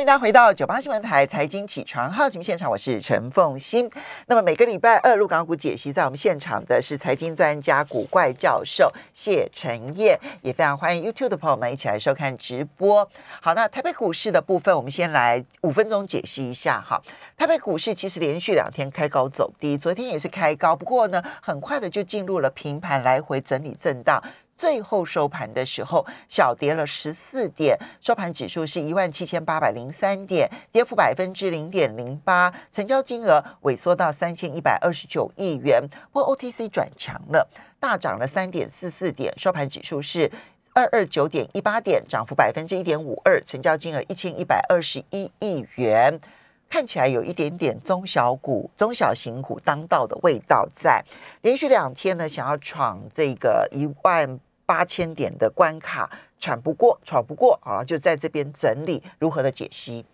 欢迎大家回到九八新闻台财经起床号节目现场，我是陈凤欣。那么每个礼拜二入港股解析，在我们现场的是财经专家古怪教授谢晨燕，也非常欢迎 YouTube 的朋友们一起来收看直播。好，那台北股市的部分，我们先来五分钟解析一下哈。台北股市其实连续两天开高走低，昨天也是开高，不过呢，很快的就进入了平盘来回整理震荡。最后收盘的时候，小跌了十四点，收盘指数是一万七千八百零三点，跌幅百分之零点零八，成交金额萎缩到三千一百二十九亿元。不过 OTC 转强了，大涨了三点四四点，收盘指数是二二九点一八点，涨幅百分之一点五二，成交金额一千一百二十一亿元。看起来有一点点中小股、中小型股当道的味道在，连续两天呢，想要闯这个一万。八千点的关卡喘不过，喘不过，啊，就在这边整理如何的解析。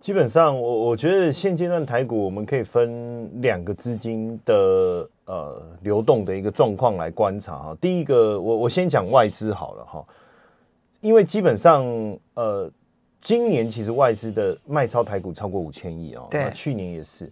基本上，我我觉得现阶段台股我们可以分两个资金的呃流动的一个状况来观察哈。第一个，我我先讲外资好了哈，因为基本上呃，今年其实外资的卖超台股超过五千亿哦，对，去年也是。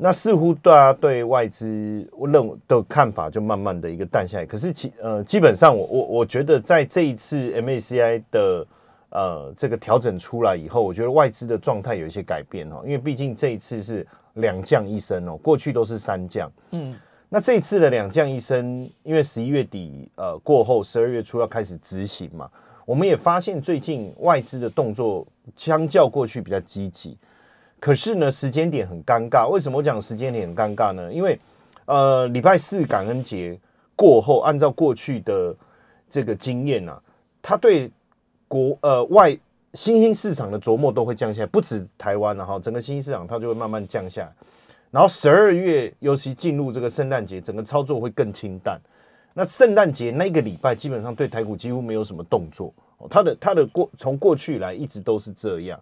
那似乎大家对外资认的看法就慢慢的一个淡下来。可是其呃，基本上我我我觉得在这一次 MACI 的呃这个调整出来以后，我觉得外资的状态有一些改变哦。因为毕竟这一次是两降一升哦，过去都是三降。嗯，那这一次的两降一升，因为十一月底呃过后，十二月初要开始执行嘛，我们也发现最近外资的动作相较过去比较积极。可是呢，时间点很尴尬。为什么我讲时间点很尴尬呢？因为，呃，礼拜四感恩节过后，按照过去的这个经验啊，他对国呃外新兴市场的琢磨都会降下来，不止台湾了哈，整个新兴市场它就会慢慢降下来。然后十二月尤其进入这个圣诞节，整个操作会更清淡。那圣诞节那个礼拜，基本上对台股几乎没有什么动作。哦它的它的过从过去来一直都是这样。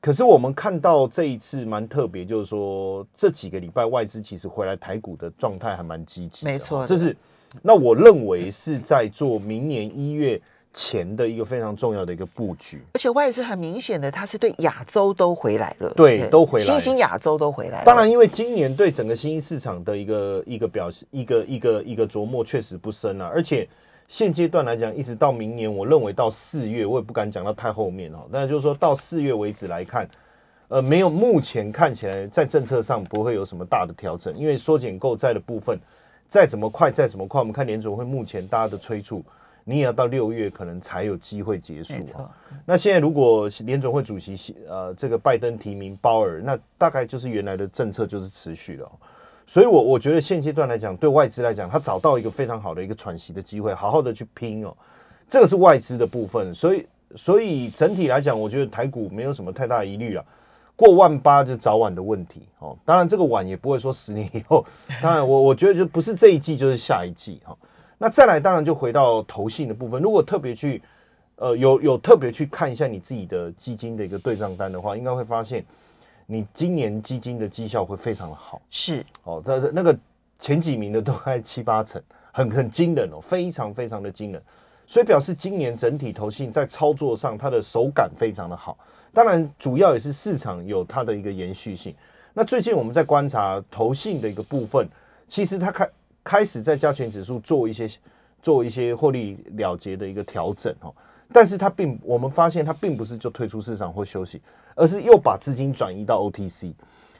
可是我们看到这一次蛮特别，就是说这几个礼拜外资其实回来台股的状态还蛮积极，没错，这是那我认为是在做明年一月前的一个非常重要的一个布局。而且外资很明显的，它是对亚洲都回来了，对，都回来，新兴亚洲都回来。当然，因为今年对整个新兴市场的一个一个表现，一个一个一个琢磨确实不深啊，而且。现阶段来讲，一直到明年，我认为到四月，我也不敢讲到太后面哦。但就是说到四月为止来看，呃，没有目前看起来在政策上不会有什么大的调整，因为缩减购债的部分再怎么快再怎么快，我们看联总会目前大家的催促，你也要到六月可能才有机会结束啊。那现在如果联总会主席呃这个拜登提名鲍尔，那大概就是原来的政策就是持续了。所以，我我觉得现阶段来讲，对外资来讲，他找到一个非常好的一个喘息的机会，好好的去拼哦。这个是外资的部分，所以，所以整体来讲，我觉得台股没有什么太大疑虑了。过万八就早晚的问题哦。当然，这个晚也不会说十年以后。当然，我我觉得就不是这一季就是下一季哈。那再来，当然就回到投信的部分。如果特别去呃有有特别去看一下你自己的基金的一个对账单的话，应该会发现。你今年基金的绩效会非常的好，是哦，但是那个前几名的都在七八成，很很惊人哦，非常非常的惊人，所以表示今年整体投信在操作上它的手感非常的好，当然主要也是市场有它的一个延续性。那最近我们在观察投信的一个部分，其实它开开始在加权指数做一些做一些获利了结的一个调整哦。但是它并，我们发现它并不是就退出市场或休息，而是又把资金转移到 OTC。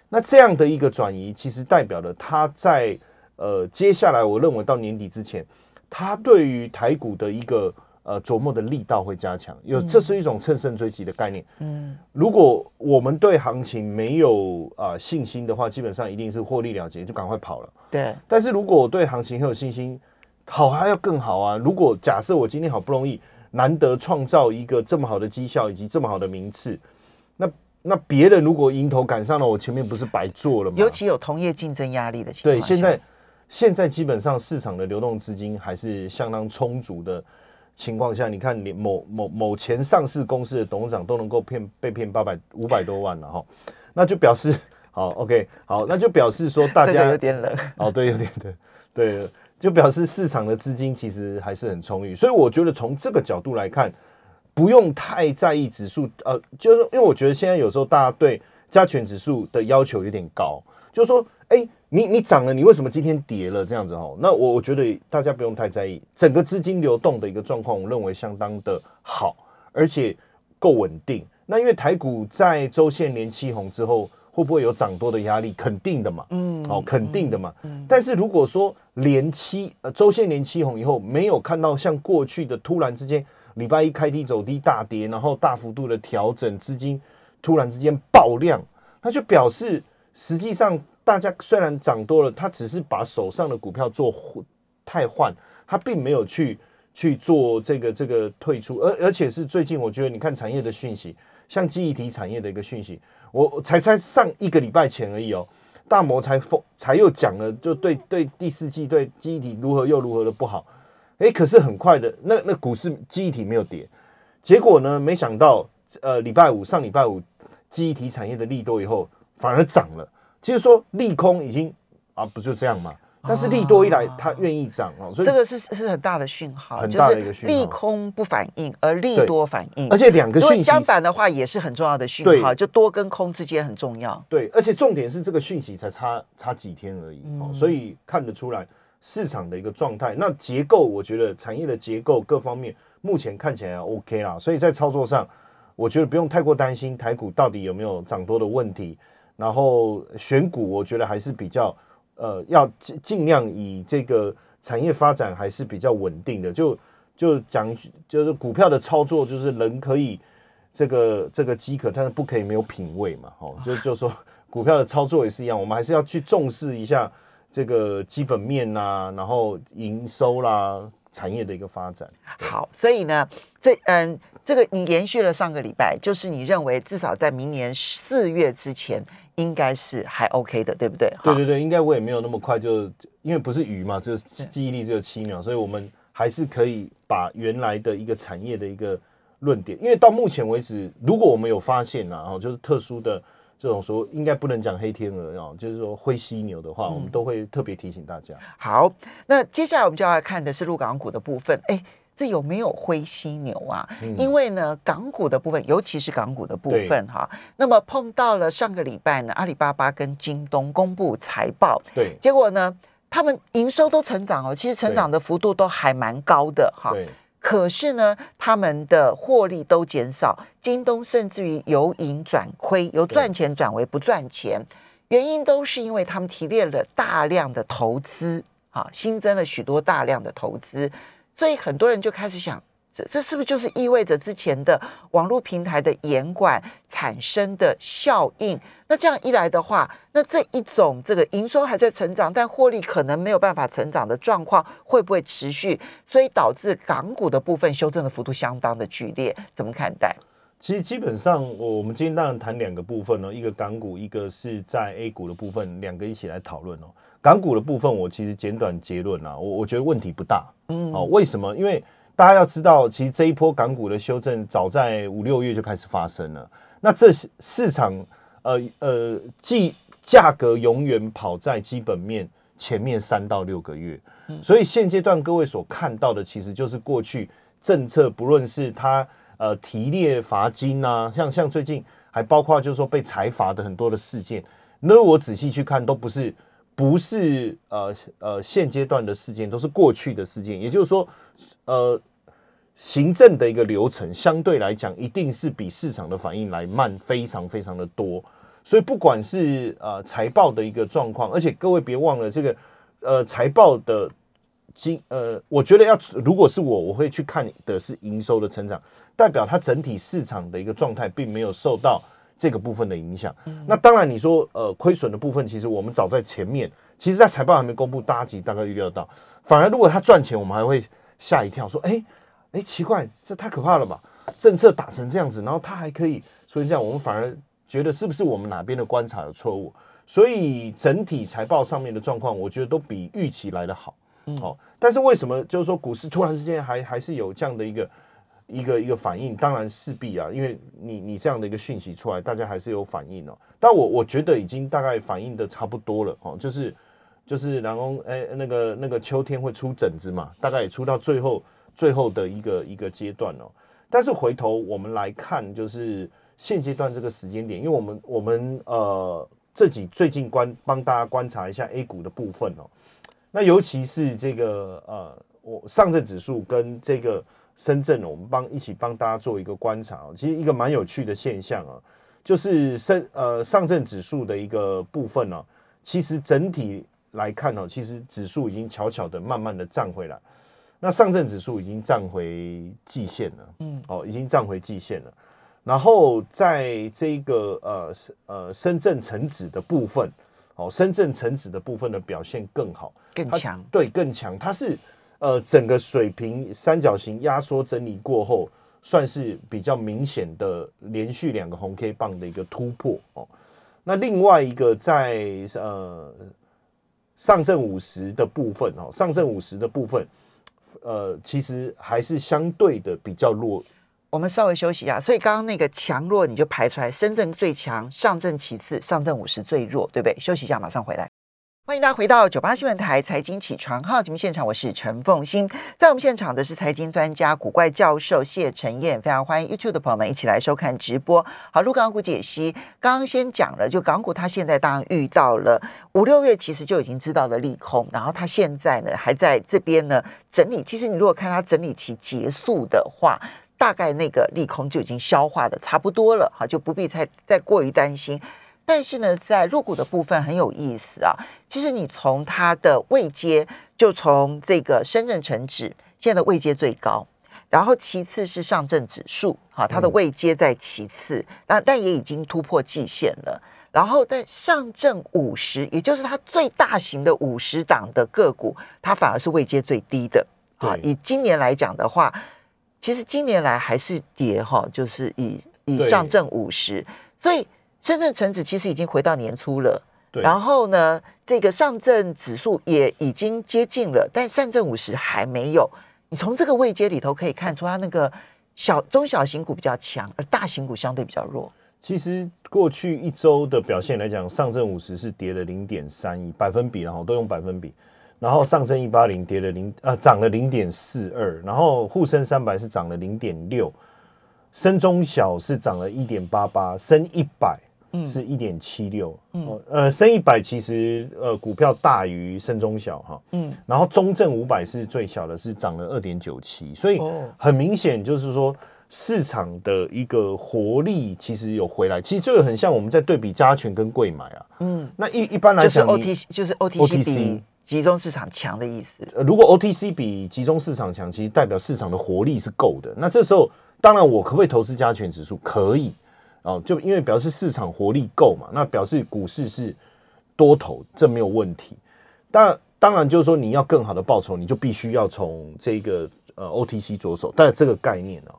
那这样的一个转移，其实代表了它在呃接下来，我认为到年底之前，它对于台股的一个呃琢磨的力道会加强。有，这是一种乘胜追击的概念。嗯，如果我们对行情没有啊信心的话，基本上一定是获利了结，就赶快跑了。对。但是如果我对行情很有信心，好还要更好啊！如果假设我今天好不容易。难得创造一个这么好的绩效以及这么好的名次，那那别人如果迎头赶上了，我前面不是白做了吗？尤其有同业竞争压力的情况。对，现在现在基本上市场的流动资金还是相当充足的情况下，你看，你某某某前上市公司的董事长都能够骗被骗八百五百多万了哈，那就表示好 OK 好，那就表示说大家有点冷哦，对，有点对对。就表示市场的资金其实还是很充裕，所以我觉得从这个角度来看，不用太在意指数，呃，就是因为我觉得现在有时候大家对加权指数的要求有点高，就是说，哎，你你涨了，你为什么今天跌了这样子哦？那我我觉得大家不用太在意，整个资金流动的一个状况，我认为相当的好，而且够稳定。那因为台股在周线连七红之后。会不会有涨多的压力？肯定的嘛，嗯，哦，肯定的嘛。嗯但是如果说连七呃周线连七红以后，没有看到像过去的突然之间礼拜一开低走低大跌，然后大幅度的调整资金突然之间爆量，那就表示实际上大家虽然涨多了，他只是把手上的股票做太换，他并没有去去做这个这个退出，而而且是最近我觉得你看产业的讯息，像记忆体产业的一个讯息。我才才上一个礼拜前而已哦，大摩才封才又讲了，就对对第四季对记忆体如何又如何的不好，哎，可是很快的，那那股市记忆体没有跌，结果呢，没想到呃礼拜五上礼拜五记忆体产业的利多以后反而涨了，其实说利空已经啊不就这样吗？但是利多一来，它愿意涨哦，所以这个是是很大的讯号，很大的一个讯号。利空不反应，而利多反应，而且两个讯息相反的话，也是很重要的讯号，就多跟空之间很重要。对，而且重点是这个讯息才差差几天而已哦，所以看得出来市场的一个状态。那结构，我觉得产业的结构各方面目前看起来 OK 啦，所以在操作上，我觉得不用太过担心台股到底有没有涨多的问题。然后选股，我觉得还是比较。呃，要尽尽量以这个产业发展还是比较稳定的，就就讲就是股票的操作，就是人可以这个这个饥渴，但是不可以没有品味嘛，哦，就就说股票的操作也是一样，我们还是要去重视一下这个基本面呐，然后营收啦，产业的一个发展。好，所以呢，这嗯，这个你延续了上个礼拜，就是你认为至少在明年四月之前。应该是还 OK 的，对不对？对对对，应该我也没有那么快就，因为不是鱼嘛，就是记忆力只有七秒，所以我们还是可以把原来的一个产业的一个论点，因为到目前为止，如果我们有发现啊，哦，就是特殊的这种说，应该不能讲黑天鹅哦，就是说灰犀牛的话，我们都会特别提醒大家。好，那接下来我们就要看的是陆港股的部分，哎。这有没有灰犀牛啊？因为呢，港股的部分，尤其是港股的部分哈，那么碰到了上个礼拜呢，阿里巴巴跟京东公布财报，对，结果呢，他们营收都成长哦，其实成长的幅度都还蛮高的哈。可是呢，他们的获利都减少，京东甚至于由盈转亏，由赚钱转为不赚钱，原因都是因为他们提炼了大量的投资啊，新增了许多大量的投资。所以很多人就开始想，这这是不是就是意味着之前的网络平台的严管产生的效应？那这样一来的话，那这一种这个营收还在成长，但获利可能没有办法成长的状况，会不会持续？所以导致港股的部分修正的幅度相当的剧烈，怎么看待？其实基本上，我们今天当然谈两个部分呢，一个港股，一个是在 A 股的部分，两个一起来讨论哦。港股的部分，我其实简短结论啊，我我觉得问题不大。嗯，哦，为什么？因为大家要知道，其实这一波港股的修正早在五六月就开始发生了。那这市场，呃呃，既价格永远跑在基本面前面三到六个月，所以现阶段各位所看到的，其实就是过去政策，不论是它呃提列罚金啊，像像最近还包括就是说被裁罚的很多的事件，那我仔细去看，都不是。不是呃呃现阶段的事件，都是过去的事件。也就是说，呃，行政的一个流程相对来讲，一定是比市场的反应来慢，非常非常的多。所以不管是呃财报的一个状况，而且各位别忘了这个呃财报的经呃，我觉得要如果是我，我会去看的是营收的成长，代表它整体市场的一个状态并没有受到。这个部分的影响，那当然你说呃亏损的部分，其实我们早在前面，其实在财报还没公布，大家大概预料到。反而如果他赚钱，我们还会吓一跳，说哎哎奇怪，这太可怕了吧？政策打成这样子，然后他还可以所以这样，我们反而觉得是不是我们哪边的观察有错误？所以整体财报上面的状况，我觉得都比预期来的好。哦，但是为什么就是说股市突然之间还还是有这样的一个？一个一个反应，当然势必啊，因为你你这样的一个讯息出来，大家还是有反应哦。但我我觉得已经大概反应的差不多了哦，就是就是然后哎那个那个秋天会出疹子嘛，大概也出到最后最后的一个一个阶段哦。但是回头我们来看，就是现阶段这个时间点，因为我们我们呃自己最近观帮大家观察一下 A 股的部分哦，那尤其是这个呃我上证指数跟这个深圳，我们帮一起帮大家做一个观察哦，其实一个蛮有趣的现象啊，就是深呃上证指数的一个部分呢，其实整体来看呢，其实指数已经悄悄的慢慢的站回来。那上证指数已经站回季线了，嗯，哦，已经站回季线了。然后在这个呃呃深圳成指的部分，哦，深圳成指的部分的表现更好，更强，对，更强。它是呃整个水平三角形压缩整理过后，算是比较明显的连续两个红 K 棒的一个突破哦。那另外一个在呃上证五十的部分哦，上证五十的部分。呃，其实还是相对的比较弱。我们稍微休息一下，所以刚刚那个强弱你就排出来，深圳最强，上证其次，上证五十最弱，对不对？休息一下，马上回来。欢迎大家回到九八新闻台财经起床号节目现场，我是陈凤欣，在我们现场的是财经专家古怪教授谢晨燕，非常欢迎 YouTube 的朋友们一起来收看直播。好，陆港股解析，刚刚先讲了，就港股它现在当然遇到了五六月其实就已经知道了利空，然后它现在呢还在这边呢整理。其实你如果看它整理期结束的话，大概那个利空就已经消化的差不多了，好，就不必再再过于担心。但是呢，在入股的部分很有意思啊。其实你从它的位阶，就从这个深圳成指现在的位阶最高，然后其次是上证指数，哈，它的位阶在其次，但但也已经突破季线了。然后但上证五十，也就是它最大型的五十档的个股，它反而是位阶最低的。啊，以今年来讲的话，其实今年来还是跌哈，就是以以上证五十，所以。深圳成指其实已经回到年初了，然后呢，这个上证指数也已经接近了，但上证五十还没有。你从这个位阶里头可以看出，它那个小中小型股比较强，而大型股相对比较弱。其实过去一周的表现来讲，上证五十是跌了零点三一百分比，然后都用百分比。然后上证一八零跌了零呃涨了零点四二，然后沪深三百是涨了零点六，深中小是涨了一点八八，深一百。是一点七六，嗯，呃，升一百其实呃股票大于升中小哈，嗯，然后中证五百是最小的，是涨了二点九七，所以很明显就是说市场的一个活力其实有回来，其实这个很像我们在对比加权跟贵买啊，嗯，那一一般来讲，OTC 就是 OTC 比集中市场强的意思，如果 OTC 比集中市场强，其实代表市场的活力是够的，那这时候当然我可不可以投资加权指数？可以。哦，就因为表示市场活力够嘛，那表示股市是多头，这没有问题。但当然就是说，你要更好的报酬，你就必须要从这个呃 OTC 着手。但这个概念哦，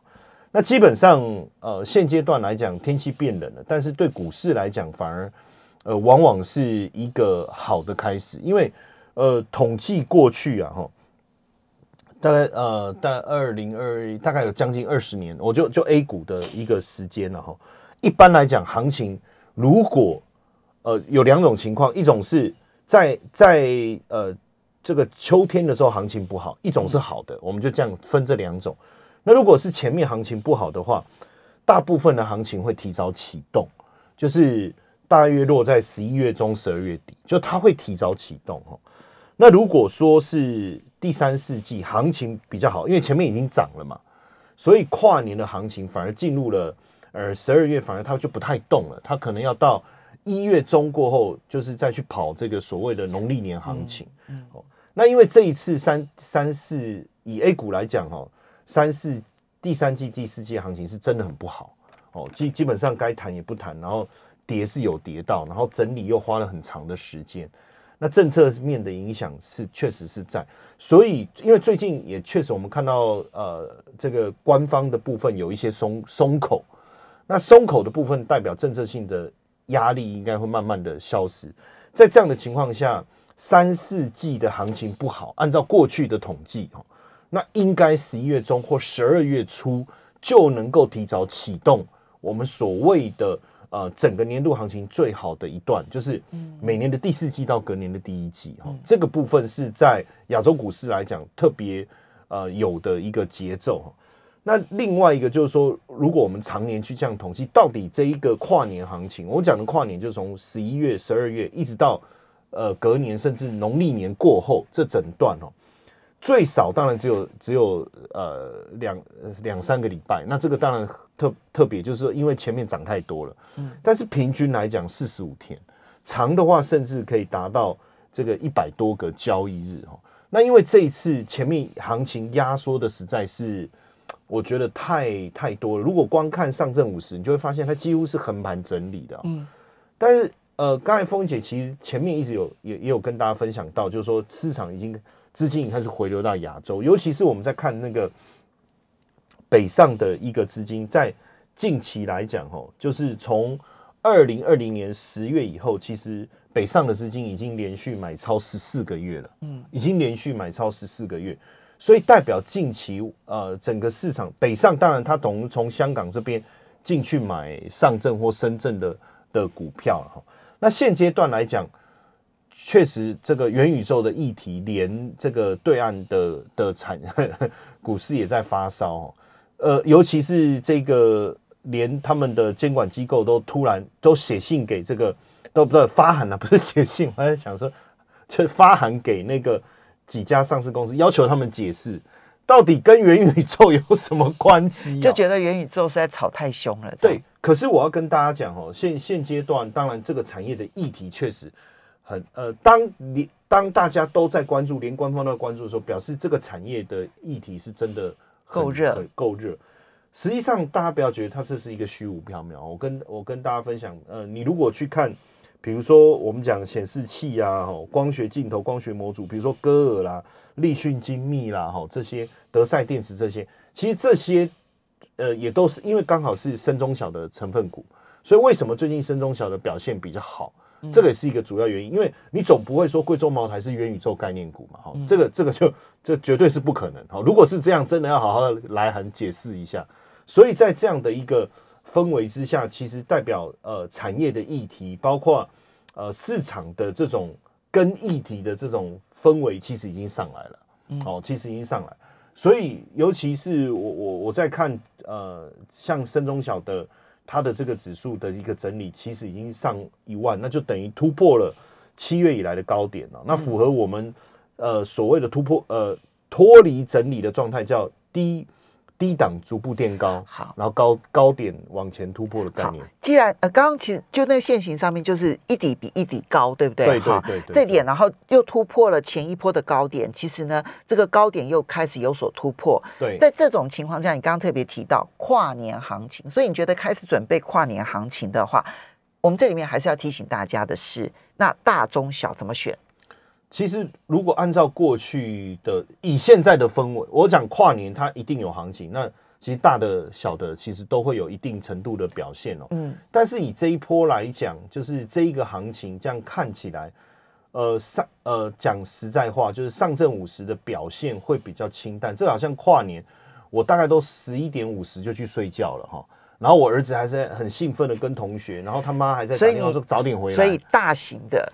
那基本上呃现阶段来讲，天气变冷了，但是对股市来讲，反而呃往往是一个好的开始，因为呃统计过去啊哈，大概呃在二零二一大概有将近二十年，我就就 A 股的一个时间了哈。一般来讲，行情如果呃有两种情况，一种是在在呃这个秋天的时候行情不好，一种是好的，我们就这样分这两种。那如果是前面行情不好的话，大部分的行情会提早启动，就是大约落在十一月中、十二月底，就它会提早启动哦。那如果说是第三四季行情比较好，因为前面已经涨了嘛，所以跨年的行情反而进入了。而十二月反而它就不太动了，它可能要到一月中过后，就是再去跑这个所谓的农历年行情。哦，那因为这一次三三四以 A 股来讲，哈，三四第三季、第四季行情是真的很不好。哦，基基本上该谈也不谈，然后跌是有跌到，然后整理又花了很长的时间。那政策面的影响是确实是在，所以因为最近也确实我们看到，呃，这个官方的部分有一些松松口。那松口的部分代表政策性的压力应该会慢慢的消失，在这样的情况下，三四季的行情不好，按照过去的统计哦，那应该十一月中或十二月初就能够提早启动我们所谓的呃整个年度行情最好的一段，就是每年的第四季到隔年的第一季哈，这个部分是在亚洲股市来讲特别呃有的一个节奏哈。那另外一个就是说，如果我们常年去这样统计，到底这一个跨年行情，我讲的跨年就是从十一月、十二月一直到呃隔年，甚至农历年过后这整段哦，最少当然只有只有呃两两三个礼拜。那这个当然特特别，就是说因为前面涨太多了，嗯，但是平均来讲四十五天，长的话甚至可以达到这个一百多个交易日哦。那因为这一次前面行情压缩的实在是。我觉得太太多了。如果光看上证五十，你就会发现它几乎是横盘整理的。嗯，但是呃，刚才峰姐其实前面一直有也也有跟大家分享到，就是说市场已经资金已经开始回流到亚洲，尤其是我们在看那个北上的一个资金，在近期来讲，哦，就是从二零二零年十月以后，其实北上的资金已经连续买超十四个月了。嗯，已经连续买超十四个月。所以代表近期呃整个市场北上，当然他懂从香港这边进去买上证或深圳的的股票哈。那现阶段来讲，确实这个元宇宙的议题，连这个对岸的的产 股市也在发烧。呃，尤其是这个连他们的监管机构都突然都写信给这个都不发函了，不是写信，我在想说，就发函给那个。几家上市公司要求他们解释，到底跟元宇宙有什么关系？就觉得元宇宙是在炒太凶了。对，可是我要跟大家讲哦，现现阶段，当然这个产业的议题确实很呃，当你当大家都在关注，连官方都在关注的时候，表示这个产业的议题是真的够热，够热。实际上，大家不要觉得它这是一个虚无缥缈。我跟我跟大家分享，呃，你如果去看。比如说，我们讲显示器啊，哈，光学镜头、光学模组，比如说歌尔啦、立讯精密啦，哈，这些德赛电池这些，其实这些呃也都是因为刚好是深中小的成分股，所以为什么最近深中小的表现比较好？这个也是一个主要原因。因为你总不会说贵州茅台是元宇宙概念股嘛，哈，这个这个就这绝对是不可能。哈，如果是这样，真的要好好的来函解释一下。所以在这样的一个。氛围之下，其实代表呃产业的议题，包括呃市场的这种跟议题的这种氛围，其实已经上来了。哦，其实已经上来。所以，尤其是我我我在看呃，像深中小的它的这个指数的一个整理，其实已经上一万，那就等于突破了七月以来的高点了。那符合我们呃所谓的突破呃脱离整理的状态，叫低。低档逐步垫高，好，然后高高点往前突破的概念。既然呃，刚刚其实就那个线型上面就是一底比一底高，对不对？对对对。这点，然后又突破了前一波的高点，其实呢，这个高点又开始有所突破。对，在这种情况下，你刚刚特别提到跨年行情，所以你觉得开始准备跨年行情的话，我们这里面还是要提醒大家的是，那大中小怎么选？其实，如果按照过去的以现在的氛围，我讲跨年它一定有行情。那其实大的小的其实都会有一定程度的表现哦。嗯。但是以这一波来讲，就是这一个行情这样看起来，呃上呃讲实在话，就是上证五十的表现会比较清淡。这好像跨年，我大概都十一点五十就去睡觉了哈。然后我儿子还是很兴奋的跟同学，然后他妈还在打电话说早点回来。所以大型的。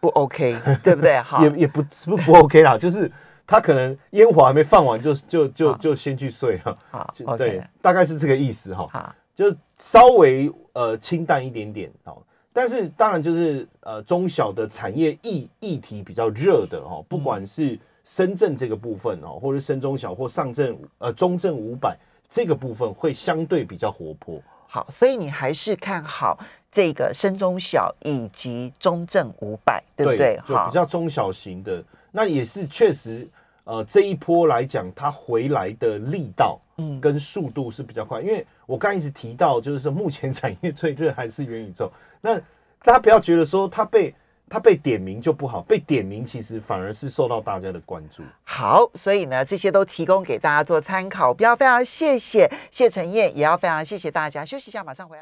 不 OK，对不对？好，也也不不不 OK 啦，就是他可能烟火还没放完，就就就就先去睡哈。好，对，大概是这个意思哈。好，就稍微呃清淡一点点哦。但是当然就是呃中小的产业议议题比较热的哦，不管是深圳这个部分哦，或者深中小或上证呃中证五百这个部分会相对比较活泼。好，所以你还是看好这个深中小以及中正五百，对不对？就比较中小型的，那也是确实，呃，这一波来讲，它回来的力道，嗯，跟速度是比较快。因为我刚一直提到，就是说目前产业最热还是元宇宙。那大家不要觉得说它被。他被点名就不好，被点名其实反而是受到大家的关注。好，所以呢，这些都提供给大家做参考。不要非常谢谢谢承燕，也要非常谢谢大家。休息一下，马上回来。